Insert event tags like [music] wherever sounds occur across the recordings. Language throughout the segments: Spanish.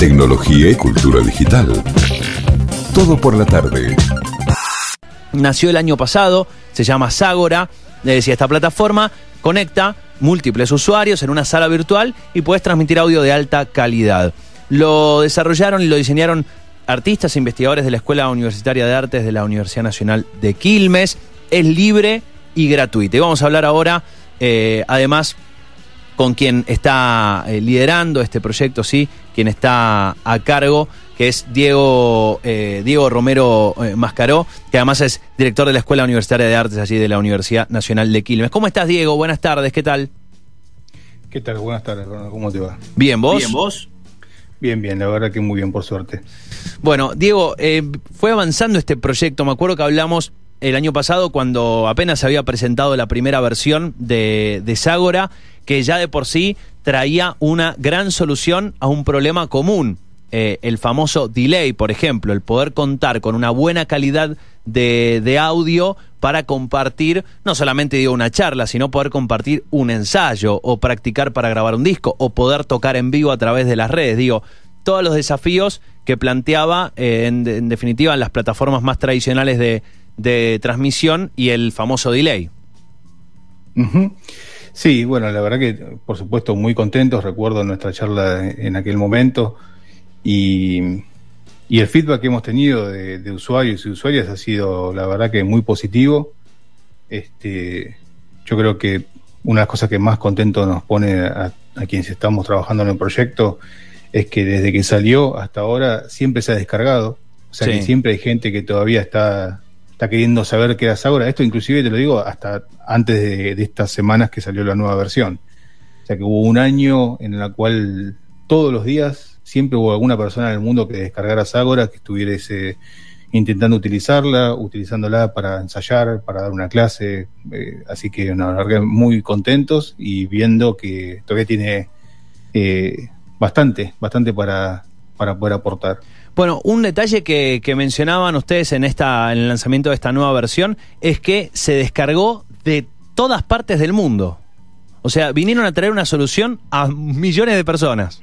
tecnología y cultura digital. Todo por la tarde. Nació el año pasado, se llama Ságora, le decía, esta plataforma conecta múltiples usuarios en una sala virtual y puedes transmitir audio de alta calidad. Lo desarrollaron y lo diseñaron artistas e investigadores de la Escuela Universitaria de Artes de la Universidad Nacional de Quilmes. Es libre y gratuito. Y vamos a hablar ahora, eh, además, con quien está eh, liderando este proyecto, sí, quien está a cargo, que es Diego, eh, Diego Romero Mascaró, que además es director de la Escuela Universitaria de Artes allí de la Universidad Nacional de Quilmes. ¿Cómo estás, Diego? Buenas tardes, ¿qué tal? ¿Qué tal? Buenas tardes, ¿cómo te va? Bien, ¿vos? Bien, ¿vos? Bien, bien, la verdad que muy bien, por suerte. Bueno, Diego, fue avanzando este proyecto. Me acuerdo que hablamos el año pasado cuando apenas se había presentado la primera versión de, de Ságora, que ya de por sí traía una gran solución a un problema común. Eh, el famoso delay, por ejemplo, el poder contar con una buena calidad de, de, audio para compartir, no solamente digo una charla, sino poder compartir un ensayo o practicar para grabar un disco o poder tocar en vivo a través de las redes. Digo, todos los desafíos que planteaba eh, en, definitiva en las plataformas más tradicionales de, de transmisión y el famoso delay. Sí, bueno, la verdad que por supuesto muy contentos, recuerdo nuestra charla en aquel momento y, y el feedback que hemos tenido de, usuarios y usuarias ha sido la verdad que muy positivo. Este, yo creo que una de las cosas que más contento nos pone a, a quienes estamos trabajando en el proyecto es que desde que salió hasta ahora siempre se ha descargado. O sea que siempre hay gente que todavía está está queriendo saber qué es ahora. Esto inclusive te lo digo hasta antes de, estas semanas que salió la nueva versión. O sea que hubo un año en el cual todos los días siempre hubo alguna persona en el mundo que descargara Sagora, que estuviese intentando utilizarla, utilizándola para ensayar, para dar una clase. Eh, así que verdad muy contentos y viendo que todavía tiene eh, bastante, bastante para, para poder aportar. Bueno, un detalle que, mencionaban ustedes en, esta, en el lanzamiento de esta nueva versión es que se descargó de todas partes del mundo. O sea, vinieron a traer una solución a millones de personas.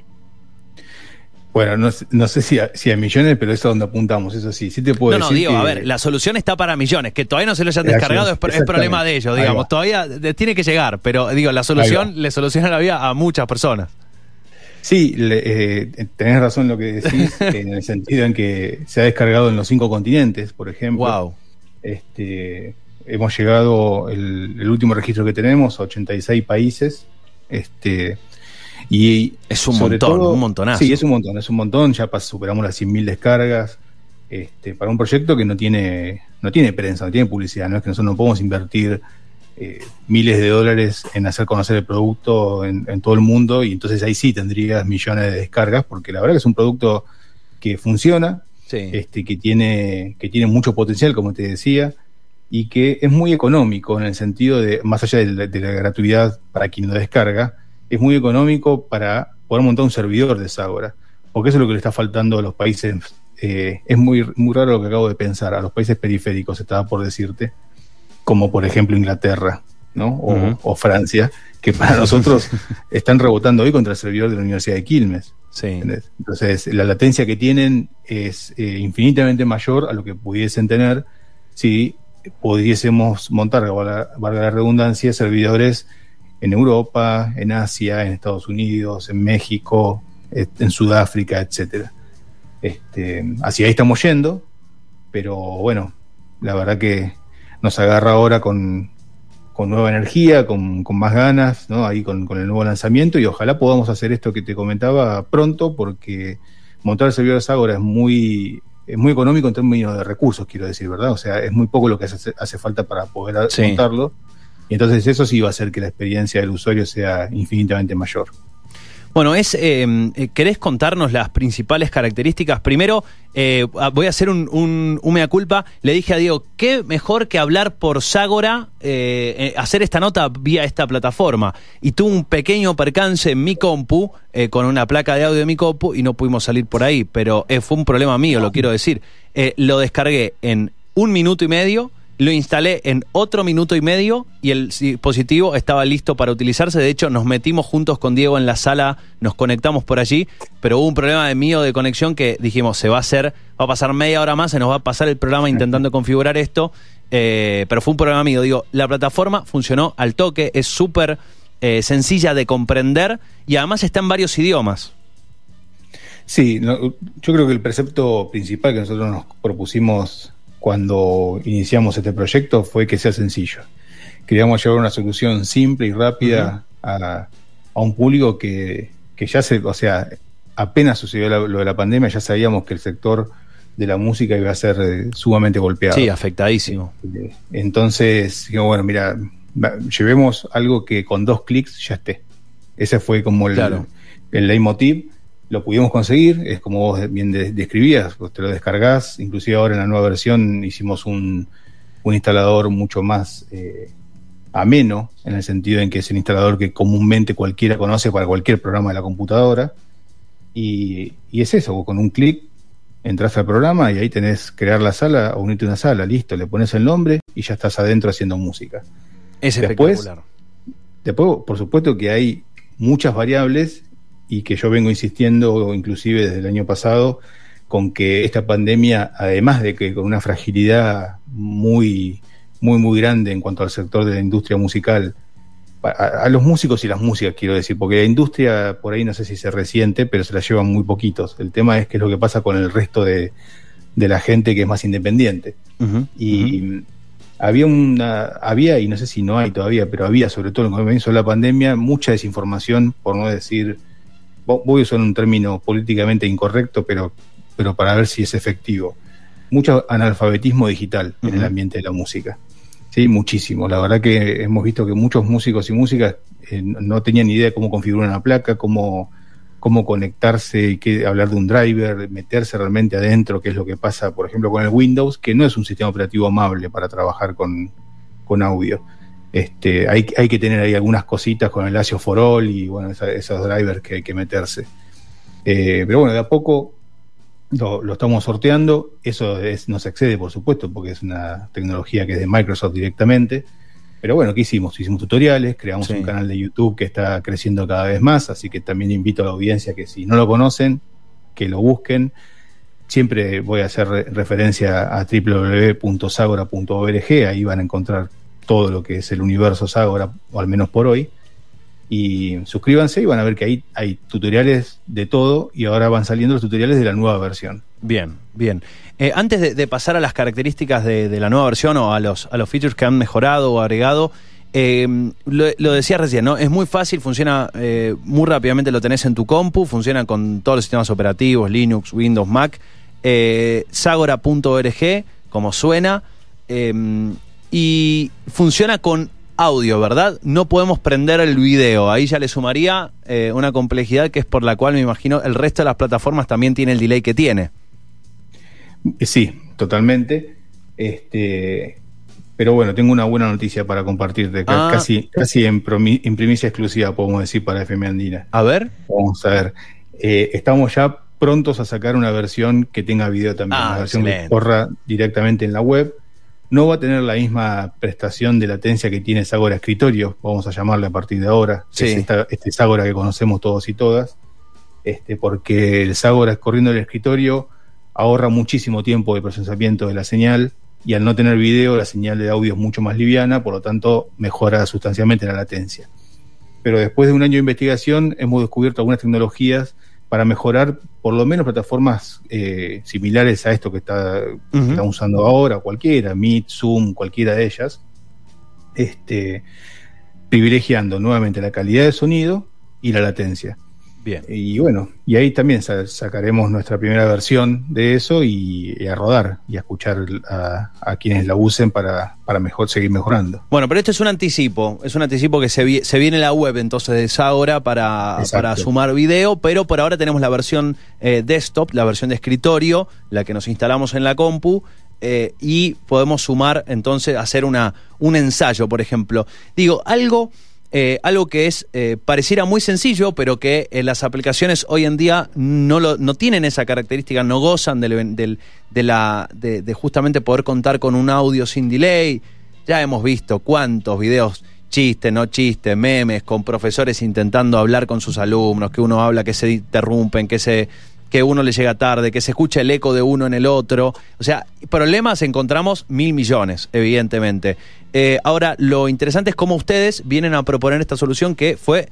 Bueno, no, sé si a, si millones, pero eso es donde apuntamos, eso sí. Sí te puedo no, no, digo, a ver, la solución está para millones. Que todavía no se lo hayan descargado es, problema de ellos, digamos. Todavía tiene que llegar, pero digo, la solución le soluciona la vida a muchas personas. Sí, eh, tenés razón en lo que decís, [laughs] en el sentido en que se ha descargado en los cinco continentes, por ejemplo. Wow. Este, hemos llegado, el, último registro que tenemos, a 86 países. Este, y es un montón, un montonazo. Sí, es un montón, es un montón. Ya superamos las 100.000 descargas. Este, para un proyecto que no tiene, no tiene prensa, no tiene publicidad, no es que nosotros no podemos invertir eh, miles de dólares en hacer conocer el producto en, todo el mundo y entonces ahí sí tendrías millones de descargas porque la verdad que es un producto que funciona, este, que, tiene, que tiene mucho potencial, como te decía, y que es muy económico en el sentido de, más allá de la, gratuidad para quien lo descarga, es muy económico para poder montar un servidor de Sagora, porque eso es lo que le está faltando a los países. Eh, es muy, muy raro lo que acabo de pensar, a los países periféricos, estaba por decirte, como por ejemplo Inglaterra ¿no? o, Francia, que para [laughs] nosotros están rebotando hoy contra el servidor de la Universidad de Quilmes. Sí. Entonces, la latencia que tienen es eh, infinitamente mayor a lo que pudiesen tener si pudiésemos montar, valga, la redundancia, servidores en Europa, en Asia, en Estados Unidos, en México, en Sudáfrica, etcétera. Este, hacia ahí estamos yendo, pero bueno, la verdad que nos agarra ahora con, nueva energía, con, más ganas, ¿no? Ahí con, el nuevo lanzamiento y ojalá podamos hacer esto que te comentaba pronto porque montar el servidor de Agora es muy, es muy económico en términos de recursos, quiero decir, ¿verdad? O sea, es muy poco lo que hace, hace falta para poder montarlo. Y entonces eso sí va a hacer que la experiencia del usuario sea infinitamente mayor. Bueno, es, em, eh, ¿querés contarnos las principales características? Primero, eh, ah, voy a hacer un, un, mea culpa. Le dije a Diego, ¿qué mejor que hablar por Ságora, eh, hacer esta nota vía esta plataforma? Y tuve un pequeño percance en mi compu, con una placa de audio de mi compu, y no pudimos salir por ahí, pero fue un problema mío, lo quiero decir. lo descargué en un minuto y medio Lo instalé en otro minuto y medio y el dispositivo estaba listo para utilizarse. De hecho, nos metimos juntos con Diego en la sala, nos conectamos por allí, pero hubo un problema de mío de conexión que dijimos, se va a hacer, va a pasar media hora más, se nos va a pasar el programa intentando [laughs] configurar esto, eh, pero fue un problema mío. Digo, la plataforma funcionó al toque, es súper eh, sencilla de comprender y además está en varios idiomas. Sí, yo creo que el precepto principal que nosotros nos propusimos cuando iniciamos este proyecto fue que sea sencillo. Queríamos llevar una solución simple y rápida a, un público que, ya se, o sea, apenas sucedió lo de la pandemia, ya sabíamos que el sector de la música iba a ser eh, sumamente golpeado. Sí, afectadísimo. Eh, entonces, bueno, mira, llevemos algo que con dos clics ya esté. Ese fue como el, el leitmotiv lo pudimos conseguir, es como vos bien describías, pues te lo descargas, inclusive ahora en la nueva versión hicimos un, instalador mucho más eh, ameno, en el sentido en que es el instalador que comúnmente cualquiera conoce para cualquier programa de la computadora, y, es eso, con un clic entras al programa y ahí tenés crear la sala unirte a una sala, listo, le pones el nombre y ya estás adentro haciendo música. Es espectacular. Después, por supuesto que hay muchas variables y que yo vengo insistiendo inclusive desde el año pasado con que esta pandemia, además de que con una fragilidad muy, muy, muy grande en cuanto al sector de la industria musical, a, los músicos y las músicas, quiero decir, porque la industria por ahí no sé si se resiente, pero se la llevan muy poquitos. El tema es qué es lo que pasa con el resto de, de la gente que es más independiente. y había una, había, y no sé si no hay todavía, pero había, sobre todo en el comienzo de la pandemia, mucha desinformación, por no decir voy a usar un término políticamente incorrecto, pero, pero para ver si es efectivo. Mucho analfabetismo digital en el ambiente de la música. Sí, muchísimo. La verdad que hemos visto que muchos músicos y músicas eh, no tenían idea de cómo configurar una placa, cómo, cómo conectarse, qué, hablar de un driver, meterse realmente adentro, qué es lo que pasa, por ejemplo, con el Windows, que no es un sistema operativo amable para trabajar con, con audio. Este, hay, hay que tener ahí algunas cositas con el ASIO for All y bueno, esos drivers que hay que meterse. Eh, pero bueno, de a poco lo, estamos sorteando. Eso es, nos excede, por supuesto, porque es una tecnología que es de Microsoft directamente. Pero bueno, ¿qué hicimos? Hicimos tutoriales, creamos un canal de YouTube que está creciendo cada vez más, así que también invito a la audiencia que si no lo conocen, que lo busquen. Siempre voy a hacer referencia a www.sagora.org, ahí van a encontrar todo lo que es el universo Sagora, o al menos por hoy. Y suscríbanse y van a ver que ahí hay tutoriales de todo y ahora van saliendo los tutoriales de la nueva versión. Bien, bien. Eh, antes de, pasar a las características de, la nueva versión o a los, a los features que han mejorado o agregado, eh, lo, decía recién, ¿no? Es muy fácil, funciona eh, muy rápidamente, lo tenés en tu compu, funciona con todos los sistemas operativos, Linux, Windows, Mac. Sagora.org, como suena y funciona con audio, ¿verdad? No podemos prender el video. Ahí ya le sumaría eh, una complejidad que es por la cual me imagino el resto de las plataformas también tiene el delay que tiene. Sí, totalmente. Este, pero bueno, tengo una buena noticia para compartirte. Ah. Casi, casi en, primicia exclusiva, podemos decir, para FM Andina. A ver. Vamos a ver. Eh, estamos ya prontos a sacar una versión que tenga video también. Ah, una versión que corra directamente en la web no va a tener la misma prestación de latencia que tiene Sagora Escritorio, vamos a llamarle a partir de ahora, es este Sagora que conocemos todos y todas, este, porque el Sagora corriendo el escritorio ahorra muchísimo tiempo de procesamiento de la señal y al no tener video la señal de audio es mucho más liviana, por lo tanto mejora sustancialmente la latencia. Pero después de un año de investigación hemos descubierto algunas tecnologías para mejorar por lo menos plataformas eh, similares a esto que está, estamos usando ahora, cualquiera, Meet, Zoom, cualquiera de ellas, este, privilegiando nuevamente la calidad de sonido y la latencia. Y bueno, y ahí también sacaremos nuestra primera versión de eso y, a rodar y a escuchar a, quienes la usen para, para mejor, seguir mejorando. Bueno, pero esto es un anticipo, es un anticipo que se, se viene la web entonces de esa hora para, para sumar video, pero por ahora tenemos la versión eh, desktop, la versión de escritorio, la que nos instalamos en la compu. Eh, y podemos sumar entonces hacer una, un ensayo, por ejemplo. Digo, algo eh, algo que es eh, pareciera muy sencillo, pero que las aplicaciones hoy en día no, lo, no tienen esa característica, no gozan del, de, la, de, justamente poder contar con un audio sin delay. Ya hemos visto cuántos videos chistes, no chistes, memes, con profesores intentando hablar con sus alumnos, que uno habla, que se interrumpen, que se que uno le llega tarde, que se escucha el eco de uno en el otro. O sea, problemas encontramos mil millones, evidentemente. Eh, ahora, lo interesante es cómo ustedes vienen a proponer esta solución que fue,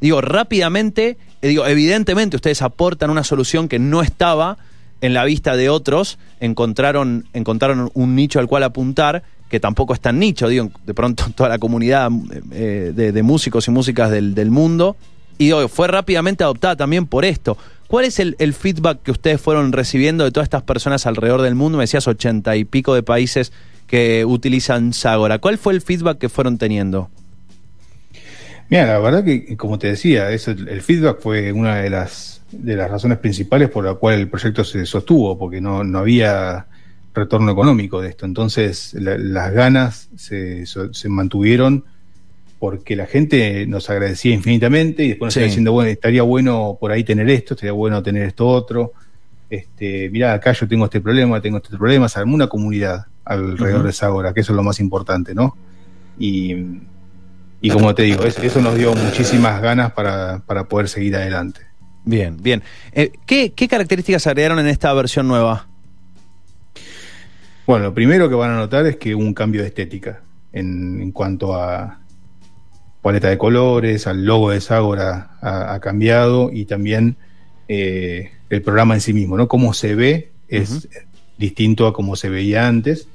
digo, rápidamente, eh, digo, evidentemente ustedes aportan una solución que no estaba en la vista de otros, encontraron, encontraron un nicho al cual apuntar, que tampoco es tan nicho, digo, de pronto [laughs] toda la comunidad eh, de, músicos y músicas del, del mundo, y fue rápidamente adoptada también por esto. ¿Cuál es el, feedback que ustedes fueron recibiendo de todas estas personas alrededor del mundo? Me decías ochenta y pico de países que utilizan Sagora. ¿Cuál fue el feedback que fueron teniendo? Mira, la verdad que, como te decía, el feedback fue una de las, de las razones principales por la cual el proyecto se sostuvo, porque no, no había retorno económico de esto. Entonces, las ganas se, se mantuvieron porque la gente nos agradecía infinitamente y después nos estaba diciendo, bueno, estaría bueno por ahí tener esto, estaría bueno tener esto otro. Este, mirá, acá yo tengo este problema, tengo este problema, se armó una comunidad alrededor de Sagora, que eso es lo más importante, ¿no? Y, y como te digo, eso, nos dio muchísimas ganas para, poder seguir adelante. Bien, bien. Eh, ¿qué, ¿Qué características agregaron en esta versión nueva? Bueno, lo primero que van a notar es que hubo un cambio de estética en, en cuanto a, paleta de colores, al logo de Ságora ha, cambiado y también eh, el programa en sí mismo, ¿no? Cómo se ve es distinto a cómo se veía antes,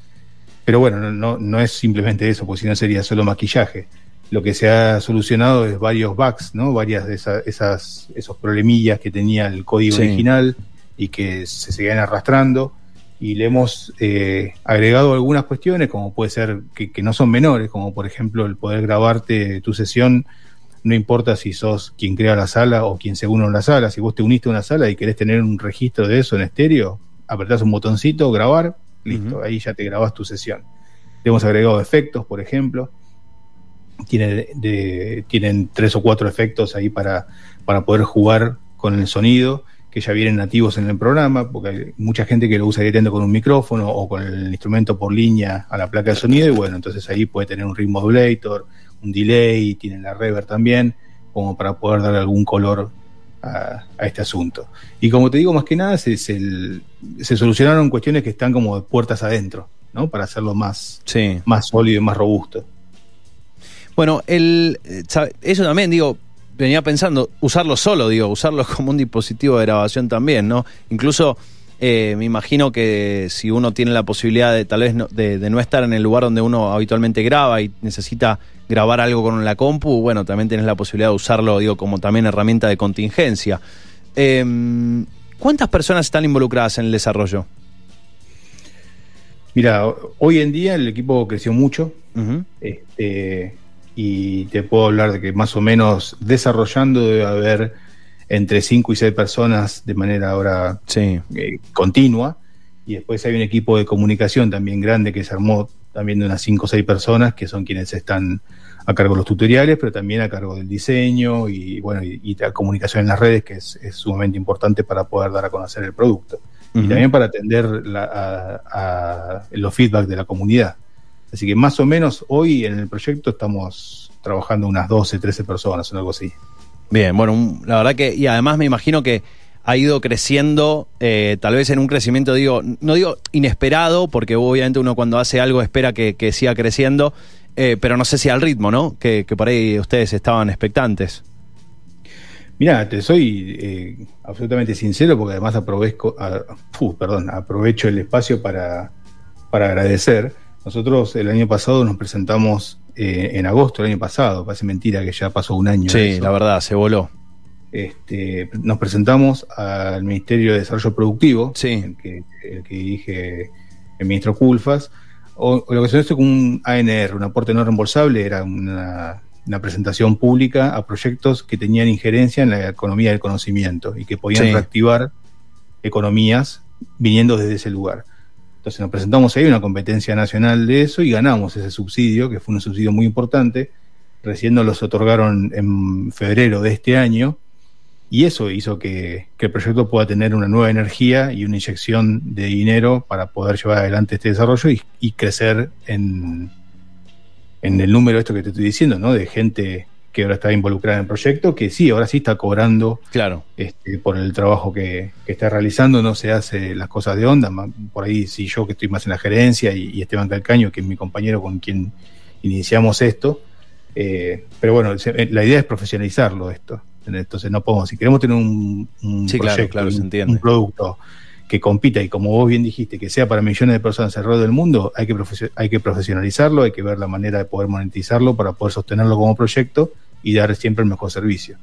pero bueno, no, no es simplemente eso, porque si no sería solo maquillaje. Lo que se ha solucionado es varios bugs, ¿no? Varias de esas, esos problemillas que tenía el código original y que se seguían arrastrando y le hemos eh, agregado algunas cuestiones, como puede ser que, no son menores, como por ejemplo el poder grabarte tu sesión, no importa si sos quien crea la sala o quien se une en la sala, si vos te uniste a una sala y querés tener un registro de eso en estéreo, apretás un botoncito, grabar, listo, ahí ya te grabas tu sesión. Le hemos agregado efectos, por ejemplo, Tiene de, tienen tres o cuatro efectos ahí para, para poder jugar con el sonido que ya vienen nativos en el programa, porque hay mucha gente que lo usa directamente con un micrófono o con el instrumento por línea a la placa de sonido, y bueno, entonces ahí puede tener un ring modulator, un delay, tiene la reverb también, como para poder dar algún color a, este asunto. Y como te digo, más que nada, se, se, solucionaron cuestiones que están como puertas adentro, ¿no? Para hacerlo más, más sólido y más robusto. Bueno, el, eh, eso también, digo, venía pensando usarlo solo, digo, usarlo [laughs] como un dispositivo de grabación también, ¿no? Incluso eh, me imagino que si uno tiene la posibilidad de tal vez no, de, no estar en el lugar donde uno habitualmente graba y necesita grabar algo con la compu, bueno, también tienes la posibilidad de usarlo, digo, como también herramienta de contingencia. Em, ¿Cuántas personas están involucradas en el desarrollo? Mira, hoy en día el equipo creció mucho. este, y te puedo hablar de que más o menos desarrollando debe haber entre 5 y 6 personas de manera ahora eh, continua. Y después hay un equipo de comunicación también grande que se armó también de unas 5 o 6 personas que son quienes están a cargo de los tutoriales, pero también a cargo del diseño y bueno, y, la comunicación en las redes, que es, sumamente importante para poder dar a conocer el producto. Y también para atender a, los feedback de la comunidad. Así que más o menos hoy en el proyecto estamos trabajando unas 12, 13 personas o algo así. Bien, bueno, la verdad que, y además me imagino que ha ido creciendo, eh, tal vez en un crecimiento, digo, no digo inesperado, porque obviamente uno cuando hace algo espera que, siga creciendo, eh, pero no sé si al ritmo, ¿no? Que, por ahí ustedes estaban expectantes. Mira, te soy eh, absolutamente sincero porque además aprovecho, perdón, aprovecho el espacio para, para agradecer nosotros el año pasado nos presentamos eh, en agosto del año pasado, parece mentira que ya pasó un año. Sí, la verdad, se voló. Este, nos presentamos al Ministerio de Desarrollo Productivo, sí. el, que, dirige el ministro Culfas, o, lo que se conoce como un ANR, un aporte no reembolsable, era una, presentación pública a proyectos que tenían injerencia en la economía del conocimiento y que podían reactivar economías viniendo desde ese lugar. Entonces nos presentamos ahí una competencia nacional de eso y ganamos ese subsidio, que fue un subsidio muy importante. recién nos los otorgaron en febrero de este año, y eso hizo que, el proyecto pueda tener una nueva energía y una inyección de dinero para poder llevar adelante este desarrollo y, crecer en, en el número esto que te estoy diciendo, ¿no? De gente que ahora está involucrada en el proyecto, que sí, ahora sí está cobrando claro. Este, por el trabajo que, está realizando, no se hace las cosas de onda, por ahí sí yo que estoy más en la gerencia y, Esteban Calcaño, que es mi compañero con quien iniciamos esto, eh, pero bueno, eh, la idea es profesionalizarlo esto. Entonces no podemos, si queremos tener un, proyecto, un, producto que compita y como vos bien dijiste, que sea para millones de personas alrededor del mundo, hay que, hay que profesionalizarlo, hay que ver la manera de poder monetizarlo para poder sostenerlo como proyecto y dar siempre el mejor servicio.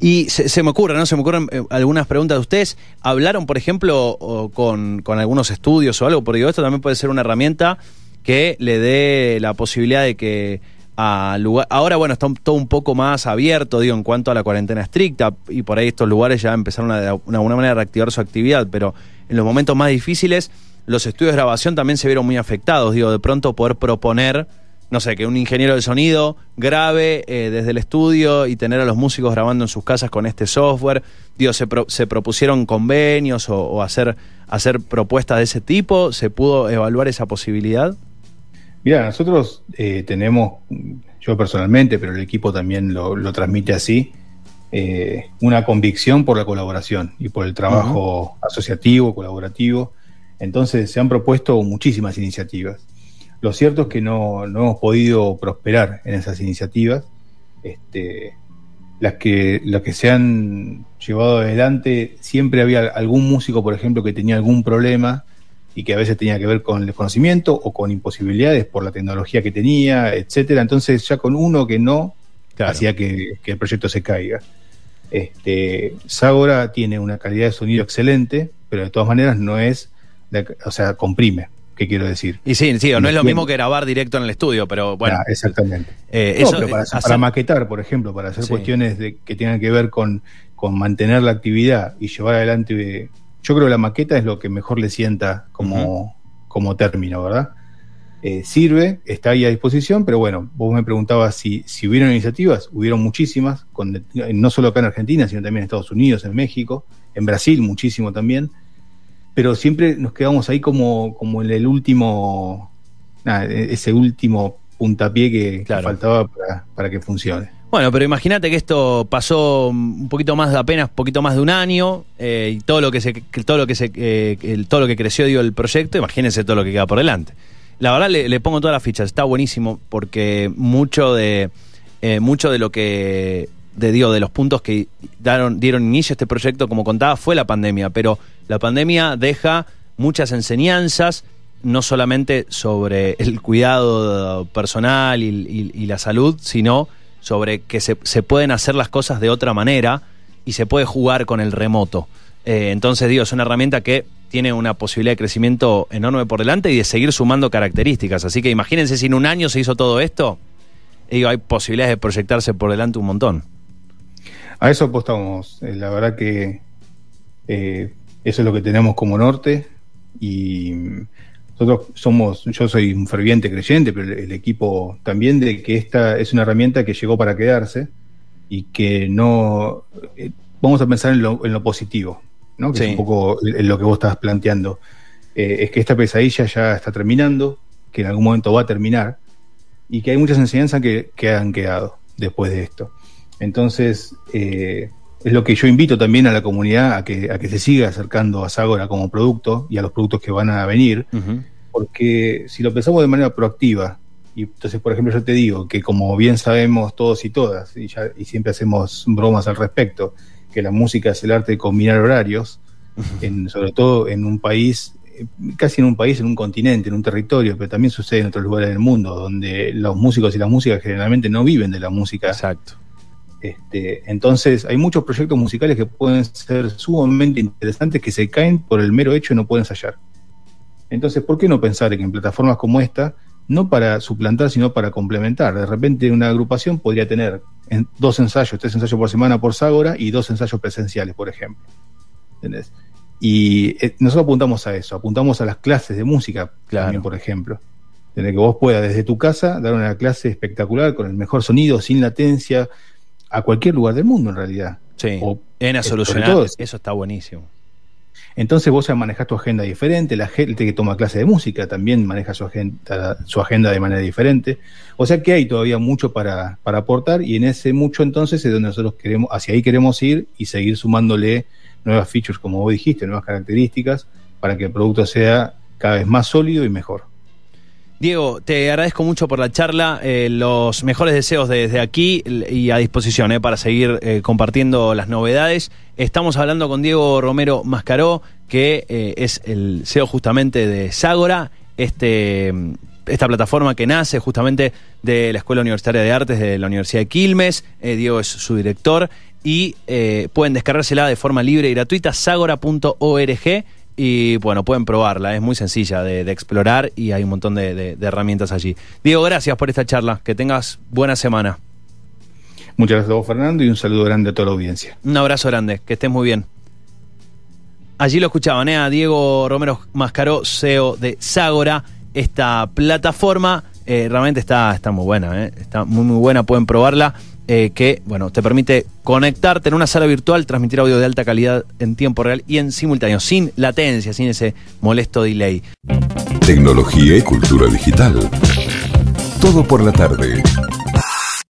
Y se, me ocurre, ¿no? Se me ocurren eh, algunas preguntas de ustedes. ¿Hablaron, por ejemplo, con, con algunos estudios o algo? Porque digo, esto también puede ser una herramienta que le dé la posibilidad de que lugar. Ahora, bueno, está todo un poco más abierto, digo, en cuanto a la cuarentena estricta, y por ahí estos lugares ya empezaron a, de alguna manera a reactivar su actividad, pero en los momentos más difíciles, los estudios de grabación también se vieron muy afectados, digo, de pronto poder proponer, no sé, que un ingeniero de sonido grabe eh, desde el estudio y tener a los músicos grabando en sus casas con este software, digo, se, se propusieron convenios o, o hacer, hacer propuestas de ese tipo, ¿se pudo evaluar esa posibilidad? Mira, nosotros eh, tenemos, yo personalmente, pero el equipo también lo, transmite así, eh, una convicción por la colaboración y por el trabajo asociativo, colaborativo. Entonces se han propuesto muchísimas iniciativas. Lo cierto es que no, hemos podido prosperar en esas iniciativas. Este, las que, las que se han llevado adelante, siempre había algún músico, por ejemplo, que tenía algún problema y que a veces tenía que ver con el desconocimiento o con imposibilidades por la tecnología que tenía, etcétera. Entonces ya con uno que no hacía que, el proyecto se caiga. Este, Sagora tiene una calidad de sonido excelente, pero de todas maneras no es, o sea, comprime. ¿Qué quiero decir? Y sí, sí, no, es lo mismo que grabar directo en el estudio, pero bueno. exactamente. Eh, para, maquetar, por ejemplo, para hacer cuestiones de, que tengan que ver con, con mantener la actividad y llevar adelante yo creo que la maqueta es lo que mejor le sienta como, como término, ¿verdad? Eh, sirve, está ahí a disposición, pero bueno, vos me preguntabas si, si hubieron iniciativas, hubieron muchísimas, con, no solo acá en Argentina, sino también en Estados Unidos, en México, en Brasil muchísimo también, pero siempre nos quedamos ahí como, como en el último, ese último puntapié que, faltaba para, para que funcione. Bueno, pero imagínate que esto pasó un poquito más de apenas, poquito más de un año eh, y todo lo que se, todo lo que se, eh, todo lo que creció dio el proyecto. Imagínense todo lo que queda por delante. La verdad le, pongo todas las fichas. Está buenísimo porque mucho de, eh, mucho de lo que de de los puntos que dieron inicio a este proyecto, como contaba, fue la pandemia. Pero la pandemia deja muchas enseñanzas no solamente sobre el cuidado personal y la salud, sino sobre que se, pueden hacer las cosas de otra manera y se puede jugar con el remoto. Eh, entonces, digo, es una herramienta que tiene una posibilidad de crecimiento enorme por delante y de seguir sumando características. Así que imagínense si en un año se hizo todo esto, digo, hay posibilidades de proyectarse por delante un montón. A eso apostamos. Eh, la verdad que eh, eso es lo que tenemos como norte y nosotros somos, yo soy un ferviente creyente, pero el, equipo también de que esta es una herramienta que llegó para quedarse y que no eh, vamos a pensar en lo, en lo positivo, ¿no? Que es un poco lo que vos estás planteando. Eh, es que esta pesadilla ya está terminando, que en algún momento va a terminar, y que hay muchas enseñanzas que, que han quedado después de esto. Entonces, eh, es lo que yo invito también a la comunidad a que, a que se siga acercando a Sagora como producto y a los productos que van a venir, porque si lo pensamos de manera proactiva, y entonces, por ejemplo, yo te digo que como bien sabemos todos y todas, y, ya, y siempre hacemos bromas al respecto, que la música es el arte de combinar horarios, en, sobre todo en un país, casi en un país, en un continente, en un territorio, pero también sucede en otros lugares del mundo, donde los músicos y las músicas generalmente no viven de la música. Exacto este, entonces, hay muchos proyectos musicales que pueden ser sumamente interesantes que se caen por el mero hecho de no pueden ensayar. Entonces, ¿por qué no pensar en plataformas como esta, no para suplantar, sino para complementar? De repente, una agrupación podría tener dos ensayos, tres ensayos por semana por Ságora y dos ensayos presenciales, por ejemplo. ¿Entendés? Y eh, nosotros apuntamos a eso, apuntamos a las clases de música también, por ejemplo. de que vos puedas desde tu casa dar una clase espectacular con el mejor sonido, sin latencia, a cualquier lugar del mundo en realidad. Sí, O- en a solucionar, todo es- eso está buenísimo. Entonces vos ya manejás tu agenda diferente, la gente que toma clase de música también maneja su agenda, su agenda de manera diferente. O sea que hay todavía mucho para, para aportar y en ese mucho entonces es donde nosotros queremos, hacia ahí queremos ir y seguir sumándole nuevas features, como vos dijiste, nuevas características, para que el producto sea cada vez más sólido y mejor. Diego, te agradezco mucho por la charla, eh, los mejores deseos desde aquí y a disposición eh, para seguir eh, compartiendo las novedades. Estamos hablando con Diego Romero Mascaró, que es el CEO justamente de Ságora, este, esta plataforma que nace justamente de la Escuela Universitaria de Artes de la Universidad de Quilmes. Diego es su director y pueden descargársela de forma libre y gratuita, sagora.org. Y bueno, pueden probarla, es muy sencilla de, de explorar y hay un montón de, de- de herramientas allí. Diego, gracias por esta charla, que tengas buena semana. Muchas gracias a vos, Fernando, y un saludo grande a toda la audiencia. Un abrazo grande, que estés muy bien. Allí lo escuchaban, ¿eh? a Diego Romero Mascaró, CEO de Ságora, esta plataforma eh, realmente está, está muy buena, ¿eh? está muy muy buena, pueden probarla, eh, que bueno, te permite conectarte en una sala virtual, transmitir audio de alta calidad en tiempo real y en simultáneo, sin latencia, sin ese molesto delay. Tecnología y cultura digital. Todo por la tarde.